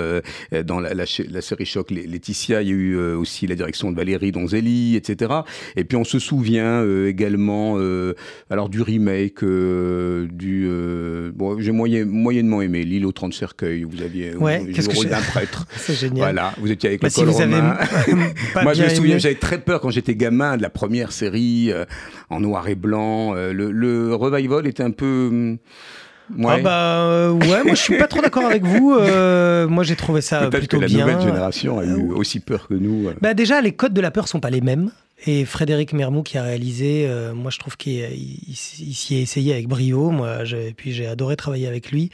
euh, dans la, série Choc Laetitia. Il y a eu euh, aussi la direction de Valérie Donzelli, etc. Et puis on se souvient euh, également, alors du remake, du, bon, j'ai moyen, moyennement aimé L'île aux 30 cercueils. Vous aviez Qu'est-ce que rôle d'un prêtre. C'est génial. Voilà, vous étiez avec bah, le si romain. Moi, je me souviens, j'avais très peur quand j'étais gamin de la première série euh, en noir et blanc. Euh, le, revival était un peu. Hum, ouais. Ah bah euh, ouais, moi je suis pas trop d'accord avec vous. moi j'ai trouvé ça plutôt bien. Peut-être que la nouvelle génération a eu aussi peur que nous. Bah déjà les codes de la peur sont pas les mêmes. Et Frédéric Mermou qui a réalisé, euh, moi je trouve qu'il s'y est essayé avec brio, moi, et puis j'ai adoré travailler avec lui.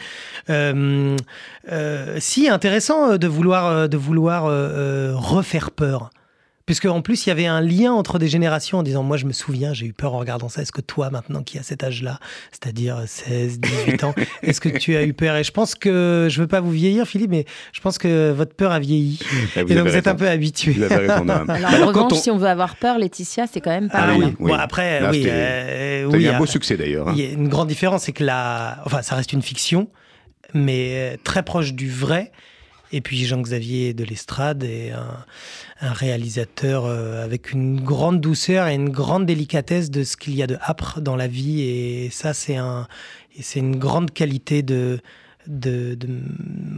Euh, euh, si, intéressant de vouloir, de vouloir refaire peur. Puisque en plus, il y avait un lien entre des générations en disant Moi, je me souviens, j'ai eu peur en regardant ça. Est-ce que toi, maintenant qui as cet âge-là, c'est-à-dire 16, 18 ans, est-ce que tu as eu peur? Et je pense que, je veux pas vous vieillir, Philippe, mais je pense que votre peur a vieilli. Ah, et donc, vous êtes un peu habitué. Vous avez raison, Alors, en revanche, si on veut avoir peur, Laetitia, c'est quand même pas ah, Oui, après, oui. Euh, oui, un beau succès d'ailleurs. Hein. Il y a une grande différence, c'est que la. Enfin, ça reste une fiction, mais euh, très proche du vrai. Et puis Jean-Xavier de l'Estrade est un, réalisateur euh, avec une grande douceur et une grande délicatesse de ce qu'il y a de âpre dans la vie. Et ça, c'est un, c'est une grande qualité de, de,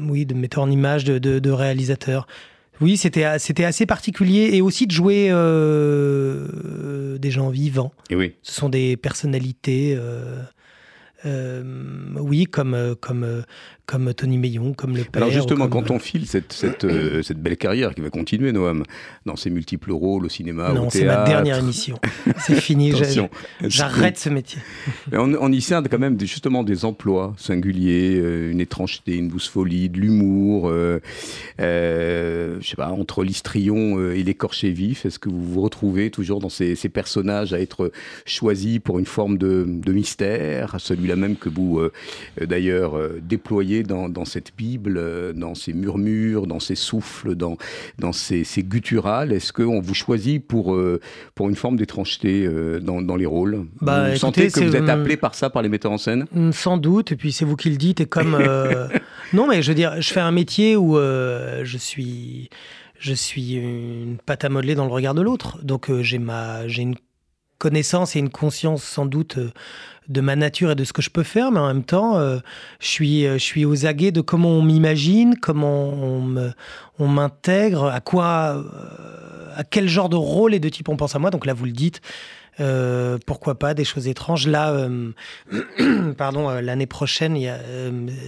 oui, de metteur en image, de, de, réalisateur. Oui, c'était c'était assez particulier et aussi de jouer euh, des gens vivants. Et oui. Ce sont des personnalités. Euh, oui, comme, comme, comme Tony Meillon, comme le père. Alors justement, quand on file cette, cette, cette, belle carrière qui va continuer, Noam, dans ses multiples rôles au cinéma, non, au théâtre... Non, c'est ma dernière émission. c'est fini, j'arrête ce métier. on, on, y sert quand même justement des emplois singuliers, une étrangeté, une douce folie, de l'humour, euh, je sais pas, entre l'histrion et l'écorché vif. Est-ce que vous vous retrouvez toujours dans ces, ces personnages à être choisis pour une forme de, de mystère, celui-là même que vous, d'ailleurs, déployez dans, dans, cette Bible, dans ces murmures, dans ces souffles, dans, dans ces, ces gutturales. Est-ce qu'on vous choisit pour, pour une forme d'étrangeté dans, dans, les rôles? Bah, Vous sentez que vous êtes appelé par ça, par les metteurs en scène? Sans doute, et puis c'est vous qui le dites, et comme... Euh, non, mais je veux dire, je fais un métier où euh, je suis... Je suis une pâte à modeler dans le regard de l'autre. Donc euh, j'ai ma, j'ai une connaissance et une conscience sans doute de ma nature et de ce que je peux faire, mais en même temps, je, suis, je suis aux aguets de comment on m'imagine, comment on, on m'intègre, à quoi, à quel genre de rôle et de type on pense à moi. Donc là, vous le dites, euh, pourquoi pas des choses étranges. Là, euh, pardon, euh, l'année prochaine, il y a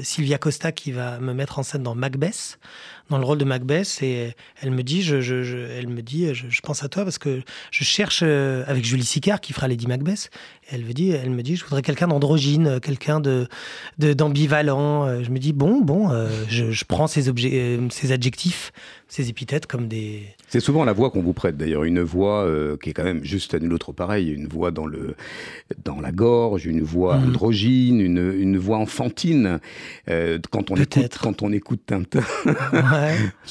Sylvia Costa qui va me mettre en scène dans Macbeth, dans le rôle de Macbeth, et elle me dit, je, je, elle me dit, je, pense à toi parce que je cherche avec Julie Sicard qui fera Lady Macbeth. elle me dit, elle me dit, je voudrais quelqu'un d'androgyne, quelqu'un de d'ambivalent. Je me dis, bon, bon, je, prends ces, objets, ces adjectifs ces épithètes comme des... C'est souvent la voix qu'on vous prête d'ailleurs, une voix euh, qui est quand même juste à l'autre pareil, une voix dans, le, dans la gorge, une voix mmh. androgyne, une, une, voix enfantine. Euh, quand, on écoute, quand on écoute Tintin,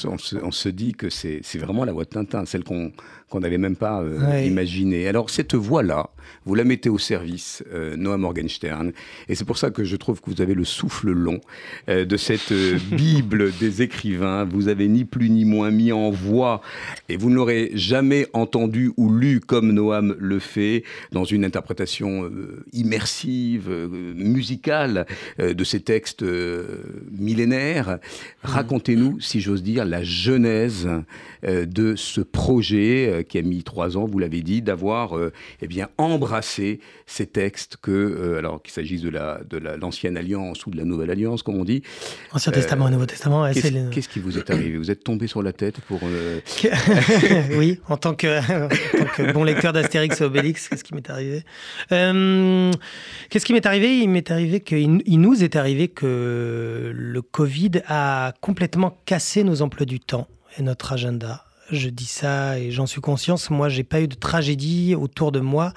on, se, on, se, dit que c'est vraiment la voix de Tintin, celle qu'on qu'on n'avait même pas euh, imaginé. Alors cette voix-là, vous la mettez au service, euh, Noah Morgenstern, et c'est pour ça que je trouve que vous avez le souffle long euh, de cette Bible des écrivains. Vous avez ni plus ni moins mis en voix, et vous ne l'aurez jamais entendu ou lu comme Noam le fait, dans une interprétation immersive, musicale de ces textes millénaires. Racontez-nous, si j'ose dire, la genèse de ce projet euh, qui a mis trois ans, vous l'avez dit, d'avoir euh, eh bien embrassé ces textes que, euh, alors qu'il s'agisse de la de l'ancienne alliance ou de la nouvelle alliance, comme on dit. Ancien Testament et Nouveau Testament. Qu'est-ce qui vous est arrivé? Vous êtes tombé sur la tête pour Oui, en tant que, bon lecteur d'Astérix et Obélix, qu'est-ce qui m'est arrivé? Qu'est-ce qui m'est arrivé? Il m'est arrivé qu'il il nous est arrivé que le Covid a complètement cassé nos emplois du temps et notre agenda je dis ça et j'en suis conscience. Moi, j'ai pas eu de tragédie autour de moi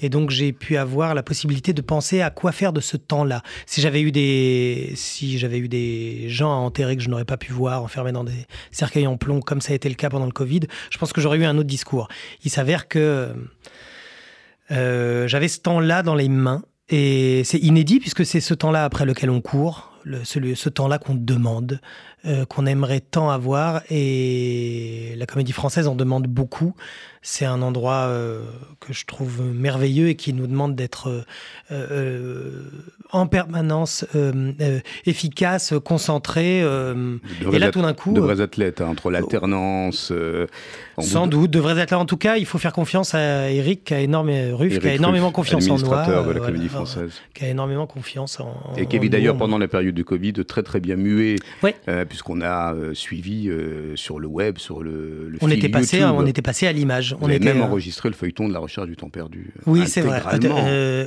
et donc j'ai pu avoir la possibilité de penser à quoi faire de ce temps-là. Si j'avais eu des, si j'avais eu des gens à enterrer que je n'aurais pas pu voir, enfermés dans des cercueils en plomb, comme ça a été le cas pendant le Covid, je pense que j'aurais eu un autre discours. Il s'avère que euh, j'avais ce temps-là dans les mains et c'est inédit puisque c'est ce temps-là après lequel on court, ce, temps-là qu'on demande, euh, qu'on aimerait tant avoir. Et la comédie française en demande beaucoup. C'est un endroit euh, que je trouve merveilleux et qui nous demande d'être euh, en permanence efficace, concentré. et là, tout d'un coup. De vrais athlètes, hein, entre l'alternance. sans doute, de vrais athlètes. En tout cas, il faut faire confiance à Eric, qui a, énormément, Ruff, qui a énormément confiance en nous. de la comédie française. Qui a énormément confiance en. Et qui, d'ailleurs, pendant la période du Covid, très très bien muet. puisqu'on a suivi sur le web, sur le, le on était passé, On était passé à l'image. On était même enregistré le feuilleton de la recherche du temps perdu. Oui, c'est vrai.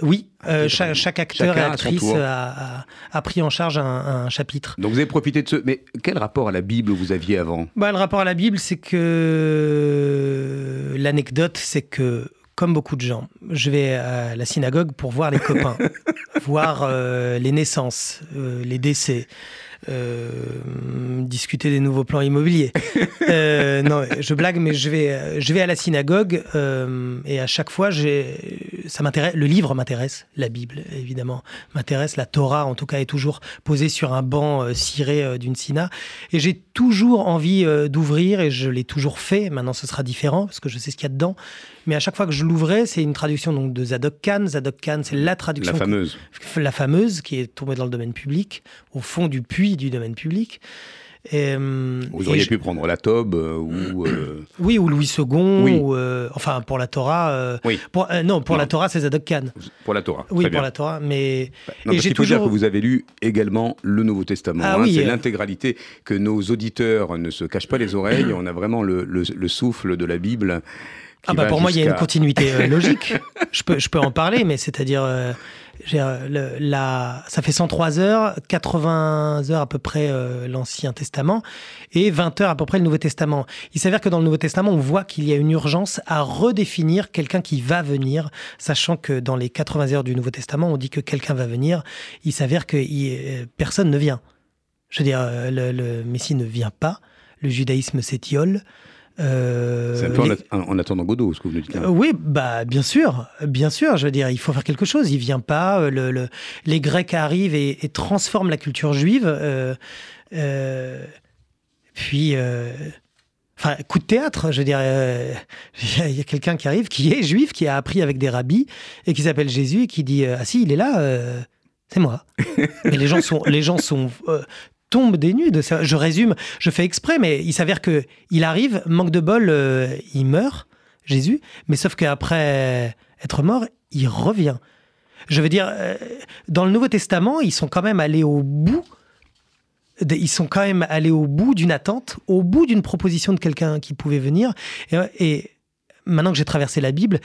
oui, chaque, acteur et actrice a, pris en charge un, chapitre. Donc vous avez profité de ce. Mais quel rapport à la Bible vous aviez avant? Bah, Le rapport à la Bible, c'est que l'anecdote, c'est que comme beaucoup de gens, je vais à la synagogue pour voir les copains, voir les naissances, les décès. Euh, discuter des nouveaux plans immobiliers. Euh, non, je blague, mais je vais, je vais à la synagogue euh, et à chaque fois, ça m'intéresse. Le livre m'intéresse, la Bible évidemment m'intéresse, la Torah en tout cas est toujours posée sur un banc ciré d'une sina et j'ai toujours envie d'ouvrir et je l'ai toujours fait. Maintenant, ce sera différent parce que je sais ce qu'il y a dedans. Mais à chaque fois que je l'ouvrais, c'est une traduction donc de Zadok Khan. Zadok Khan, c'est la traduction. La fameuse. la fameuse qui est tombée dans le domaine public, au fond du puits du domaine public. Euh, Vous auriez pu prendre la Tobe euh, ou. Euh, oui, ou Louis II. Ou, enfin, pour la Torah. oui. non, pour la Torah, c'est Zadok Khan. Pour la Torah. Oui, pour la Torah. Mais. Non, et j'ai toujours... dire que vous avez lu également le Nouveau Testament. Ah, hein, c'est l'intégralité que nos auditeurs ne se cachent pas les oreilles. On a vraiment le, le, souffle de la Bible. Ah bah pour moi, il y a une continuité logique. je, peux, je peux en parler, mais c'est-à-dire le, la, ça fait 103 heures, 80 heures à peu près euh, l'Ancien Testament et 20 heures à peu près le Nouveau Testament. Il s'avère que dans le Nouveau Testament, on voit qu'il y a une urgence à redéfinir quelqu'un qui va venir, sachant que dans les 80 heures du Nouveau Testament, on dit que quelqu'un va venir. Il s'avère que euh, personne ne vient. Je veux dire, euh, le, le Messie ne vient pas. Le judaïsme s'étiole. Euh, c'est un peu en, attendant Godot, ce que vous nous dites. Euh, oui, bah bien sûr, bien sûr. Je veux dire, il faut faire quelque chose. Il vient pas. Euh, le, les Grecs arrivent et, transforment la culture juive. puis, enfin, coup de théâtre. Je veux dire, il y a quelqu'un qui arrive, qui est juif, qui a appris avec des rabbis et qui s'appelle Jésus et qui dit ah si, il est là. c'est moi. Mais les gens sont, les gens sont tombe des nues. Je résume, je fais exprès, mais il s'avère que il arrive, manque de bol, euh, il meurt, Jésus, mais sauf qu'après être mort, il revient. Je veux dire, euh, dans le Nouveau Testament, ils sont quand même allés au bout. ils sont quand même allés au bout d'une attente, au bout d'une proposition de quelqu'un qui pouvait venir. et maintenant que j'ai traversé la Bible,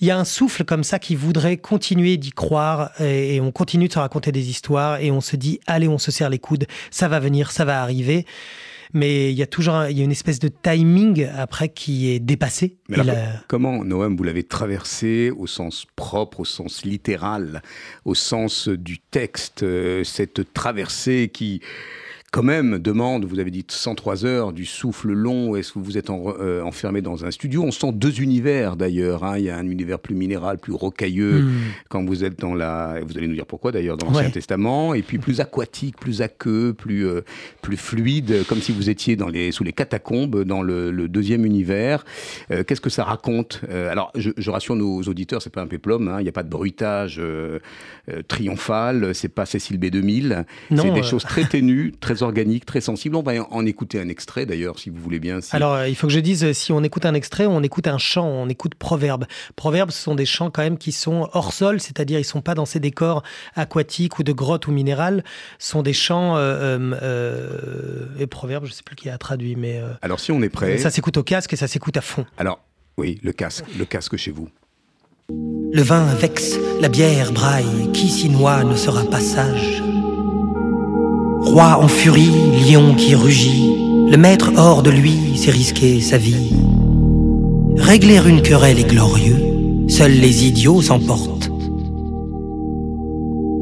il y a un souffle comme ça qui voudrait continuer d'y croire et, on continue de se raconter des histoires et on se dit allez, on se serre les coudes, ça va venir, ça va arriver. Mais il y a toujours il y a une espèce de timing après qui est dépassé. Comment, Noam, vous l'avez traversé au sens propre, au sens littéral, au sens du texte, euh, cette traversée qui quand même demande, vous avez dit 103 heures, du souffle long, est-ce que vous êtes euh, enfermé dans un studio? On sent deux univers d'ailleurs, hein. il y a un univers plus minéral, plus rocailleux, hmm. quand vous êtes dans la... Vous allez nous dire pourquoi d'ailleurs, dans l'Ancien Testament, et puis plus aquatique, plus aqueux, plus, euh, plus fluide, comme si vous étiez dans les, sous les catacombes, dans le, deuxième univers. Euh, qu'est-ce que ça raconte? Alors, je, rassure nos auditeurs, c'est pas un péplum, hein. il n'y a pas de bruitage triomphal, c'est pas Cécile B2000, c'est des choses très ténues, très organique, très sensible. On va en écouter un extrait d'ailleurs, si vous voulez bien. Alors, euh, il faut que je dise, si on écoute un extrait, on écoute un chant, on écoute Proverbe. Proverbe, ce sont des chants quand même qui sont hors sol, c'est-à-dire ils sont pas dans ces décors aquatiques ou de grottes ou minérales. Ce sont des chants euh, euh, et Proverbe, je sais plus qui a traduit, mais. Alors, si on est prêt. Ça s'écoute au casque et ça s'écoute à fond. Alors, oui, le casque, le casque chez vous. Le vin vexe, la bière braille, qui s'y noie ne sera pas sage? Roi en furie, lion qui rugit, le maître hors de lui, c'est risquer sa vie. Régler une querelle est glorieux, seuls les idiots s'emportent.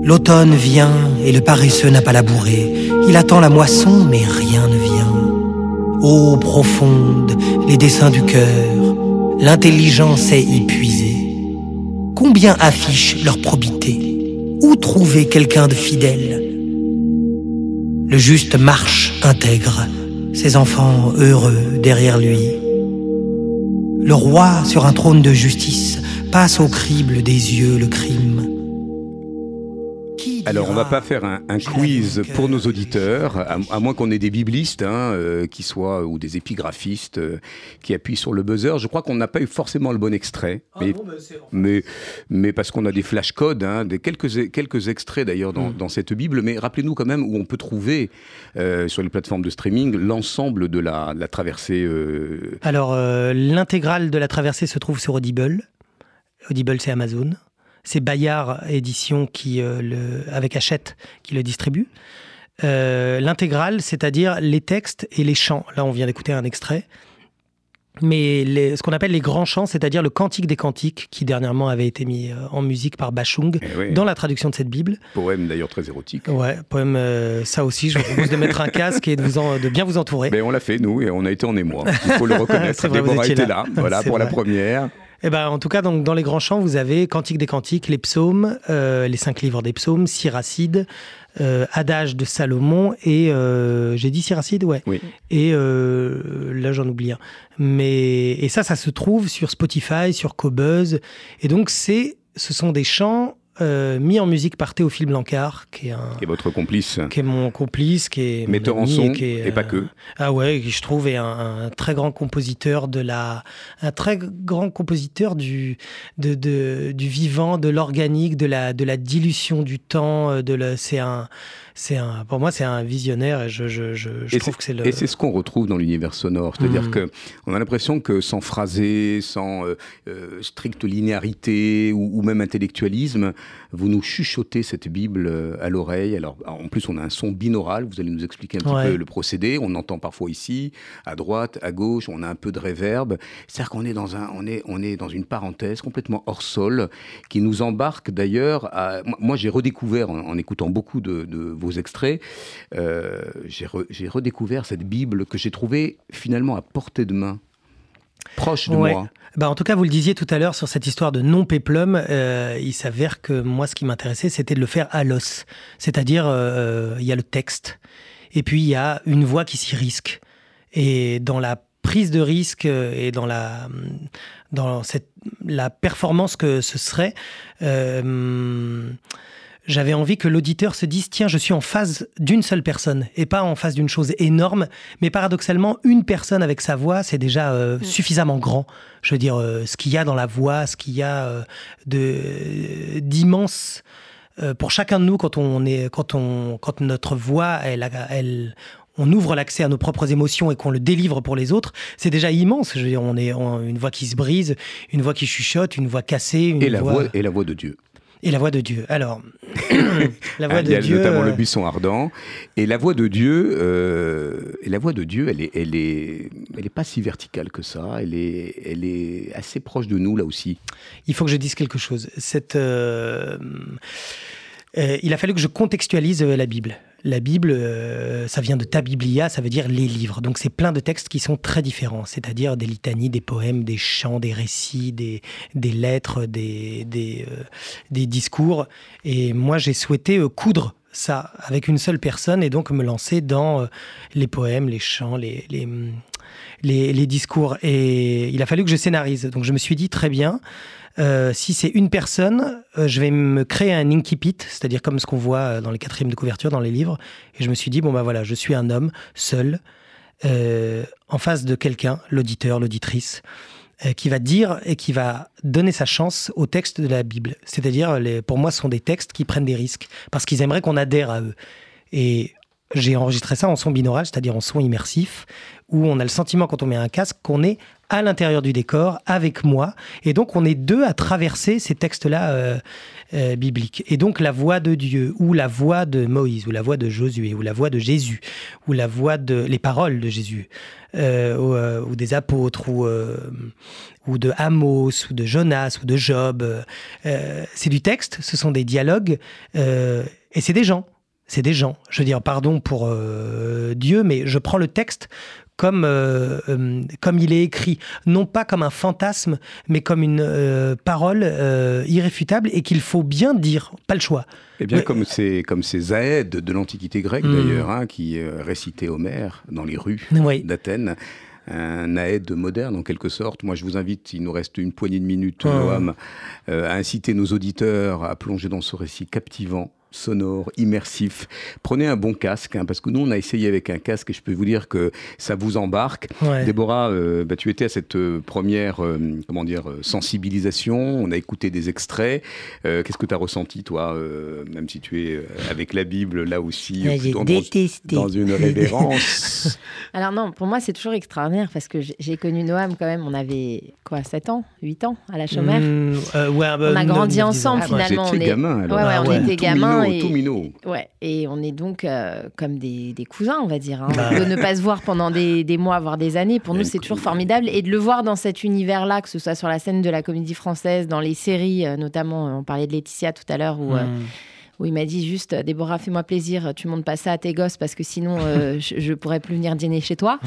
L'automne vient et le paresseux n'a pas labouré, il attend la moisson mais rien ne vient. Ô profonde, les dessins du cœur, l'intelligence est épuisée. Combien affichent leur probité Où trouver quelqu'un de fidèle? Le juste marche intègre, ses enfants heureux derrière lui. Le roi sur un trône de justice passe au crible des yeux le crime. Alors, on va pas faire un, quiz pour nos auditeurs, à, moins qu'on ait des biblistes, hein, euh, qui soient ou des épigraphistes euh, qui appuient sur le buzzer. Je crois qu'on n'a pas eu forcément le bon extrait, ah mais, mais, mais, parce qu'on a des flashcodes, hein, des quelques quelques extraits d'ailleurs dans, hmm. dans, cette Bible. Mais rappelez-nous quand même où on peut trouver euh, sur les plateformes de streaming l'ensemble de la, la traversée. Alors, l'intégrale de la traversée se trouve sur Audible. Audible, c'est Amazon. C'est Bayard Édition qui, euh, le, avec Hachette qui le distribue. Euh, l'intégrale, c'est-à-dire les textes et les chants. Là, on vient d'écouter un extrait. Mais ce qu'on appelle les grands chants, c'est-à-dire le Cantique des Cantiques, qui dernièrement avait été mis euh, en musique par Bachung eh dans la traduction de cette Bible. Poème d'ailleurs très érotique. Ouais, poème, ça aussi, je vous propose de mettre un casque et de, vous de bien vous entourer. Mais on l'a fait, nous, et on a été en émoi. Il faut le reconnaître. Vrai, Déborah était là, voilà, pour la première. Eh ben, en tout cas, donc, dans les grands chants, vous avez Cantique des Cantiques, les psaumes, euh, les cinq livres des psaumes, Siracide, euh, Adage de Salomon et euh, j'ai dit Siracide, ouais. Oui. Et là, j'en oublie un. Mais et ça, ça se trouve sur Spotify, sur Cobuzz. Et donc, c'est, ce sont des chants euh, mis en musique par Théophile Blancard, qui est, un, qui est votre complice. Qui est mon complice, qui est metteur en son et, pas que. ah ouais, qui je trouve est un, très grand compositeur de la, un très grand compositeur du, de, de, du vivant, de l'organique, de la, de la dilution du temps. De c'est un c'est un, pour moi, c'est un visionnaire et je, je, je, trouve que c'est le. Et c'est ce qu'on retrouve dans l'univers sonore, c'est-à-dire mmh. que on a l'impression que sans phrasé, sans euh, euh, stricte linéarité ou, même intellectualisme, vous nous chuchotez cette Bible euh, à l'oreille. Alors, en plus, on a un son binaural. Vous allez nous expliquer un petit peu le procédé. On entend parfois ici, à droite, à gauche. On a un peu de réverb. C'est-à-dire qu'on est dans un, on est, on est dans une parenthèse complètement hors sol qui nous embarque d'ailleurs. À... Moi, j'ai redécouvert en, écoutant beaucoup de, de vos extraits, euh, j'ai redécouvert cette Bible que j'ai trouvée finalement à portée de main proche de moi. Bah en tout cas, vous le disiez tout à l'heure sur cette histoire de non-péplum, euh, il s'avère que moi, ce qui m'intéressait, c'était de le faire à l'os. C'est-à-dire, euh, il y a le texte, et puis il y a une voix qui s'y risque. Et dans la prise de risque et dans la, dans cette, la performance que ce serait, j'avais envie que l'auditeur se dise tiens, je suis en face d'une seule personne et pas en face d'une chose énorme. Mais paradoxalement, une personne avec sa voix, c'est déjà euh, mm. suffisamment grand. Je veux dire, euh, ce qu'il y a dans la voix, ce qu'il y a euh, de d'immense pour chacun de nous quand on est, quand on, quand notre voix, elle, elle on ouvre l'accès à nos propres émotions et qu'on le délivre pour les autres, c'est déjà immense. Je veux dire, on est une voix qui se brise, une voix qui chuchote, une voix cassée. Une et, la voix... et la voix de Dieu. Et la voix de Dieu. Alors, la voix de Il y a notamment le euh, buisson ardent. Et la voix de Dieu, euh, et la voix de Dieu, elle est, elle est, elle est pas si verticale que ça. Elle est, elle est assez proche de nous là aussi. Il faut que je dise quelque chose. Cette, euh, il a fallu que je contextualise la Bible la Bible, euh, ça vient de ta Biblia, ça veut dire les livres. Donc c'est plein de textes qui sont très différents, c'est-à-dire des litanies, des poèmes, des chants, des récits, des, lettres, des, euh, des, discours. Et moi j'ai souhaité euh, coudre ça avec une seule personne et donc me lancer dans les poèmes, les chants, les, discours. Et il a fallu que je scénarise. Donc je me suis dit très bien. Euh, si c'est une personne, euh, je vais me créer un incipit, c'est-à-dire comme ce qu'on voit euh, dans les quatrièmes de couverture dans les livres. Et je me suis dit, bon ben voilà, je suis un homme seul, en face de quelqu'un, l'auditeur, l'auditrice, qui va dire et qui va donner sa chance aux textes de la Bible. C'est-à-dire, pour moi, ce sont des textes qui prennent des risques, parce qu'ils aimeraient qu'on adhère à eux. Et j'ai enregistré ça en son binaural, c'est-à-dire en son immersif, où on a le sentiment quand on met un casque qu'on est à l'intérieur du décor avec moi. Et donc on est deux à traverser ces textes-là euh, euh, bibliques. Et donc la voix de Dieu, ou la voix de Moïse, ou la voix de Josué, ou la voix de Jésus, ou la voix de les paroles de Jésus, euh, ou, des apôtres, ou, ou de Amos, ou de Jonas, ou de Job. c'est du texte, ce sont des dialogues, et c'est des gens c'est des gens. Je veux dire, pardon pour Dieu, mais je prends le texte comme, euh, euh, comme il est écrit, non pas comme un fantasme, mais comme une euh, parole irréfutable et qu'il faut bien dire, pas le choix. Eh bien, comme ces, comme ces aèdes de l'Antiquité grecque hmm. d'ailleurs, hein, qui récitaient Homère dans les rues d'Athènes un aède moderne en quelque sorte. Moi, je vous invite, il nous reste une poignée de minutes, Noam, à inciter nos auditeurs à plonger dans ce récit captivant sonore, immersif. Prenez un bon casque, hein, parce que nous, on a essayé avec un casque et je peux vous dire que ça vous embarque. Déborah, euh, bah, tu étais à cette euh, première euh, comment dire, sensibilisation, on a écouté des extraits. Qu'est-ce que tu as ressenti, toi, même si tu es avec la Bible là aussi, dans, dans, une révérence? Alors non, pour moi, c'est toujours extraordinaire parce que j'ai connu Noam quand même, on avait quoi, 7 ans, 8 ans à la chômère mmh, bah, On a grandi ensemble finalement. on, est... gamin, Ouais, on était gamins et, Ouais, et on est donc euh, comme des, cousins, on va dire. Hein. Bah. ne pas se voir pendant des, mois, voire des années, pour nous, c'est toujours formidable. Et de le voir dans cet univers-là, que ce soit sur la scène de la comédie française, dans les séries, euh, notamment, on parlait de Laetitia tout à l'heure, où... Euh, hmm où il m'a dit juste Déborah, fais-moi plaisir, tu montes pas ça à tes gosses parce que sinon euh, je, pourrais plus venir dîner chez toi.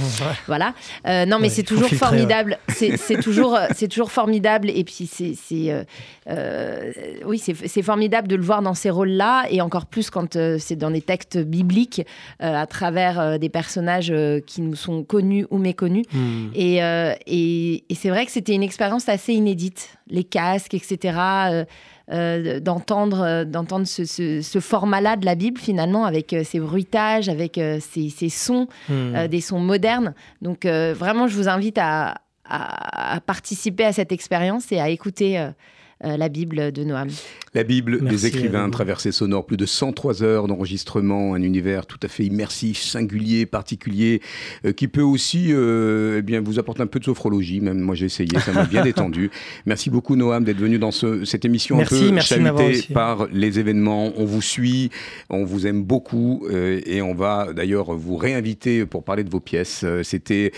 Voilà. Euh, non, mais c'est toujours formidable. C'est toujours, c'est toujours formidable. Et puis c'est, euh, oui, c'est formidable de le voir dans ces rôles-là et encore plus quand c'est dans des textes bibliques à travers des personnages qui nous sont connus ou méconnus. Hmm. Et, et, et c'est vrai que c'était une expérience assez inédite. Les casques, etc. d'entendre d'entendre ce, format-là de la Bible finalement avec ses bruitages, avec ses, sons, hmm. des sons modernes. Donc vraiment, je vous invite à, à, participer à cette expérience et à écouter la Bible de Noam. La Bible des écrivains, traversée sonore, plus de 103 heures d'enregistrement, un univers tout à fait immersif, singulier, particulier, euh, qui peut aussi euh, eh bien, vous apporter un peu de sophrologie. Même moi j'ai essayé, ça m'a bien détendu. Merci beaucoup Noam d'être venu dans ce, cette émission merci, un peu chalutée par les événements. On vous suit, on vous aime beaucoup euh, et on va d'ailleurs vous réinviter pour parler de vos pièces. C'était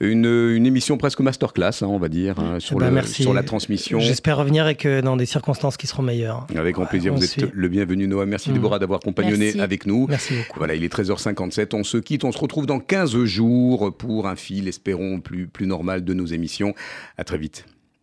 une, une, émission presque masterclass, hein, on va dire, hein, sur, eh ben, le, sur la transmission. J'espère revenir avec, dans des circonstances qui seront meilleures. Avec grand plaisir, vous êtes le bienvenu Noah. Merci mmh. Déborah d'avoir compagnonné avec nous. Merci beaucoup. Voilà, il est 13h57, on se quitte, on se retrouve dans 15 jours pour un fil, espérons, plus, plus normal de nos émissions. À très vite.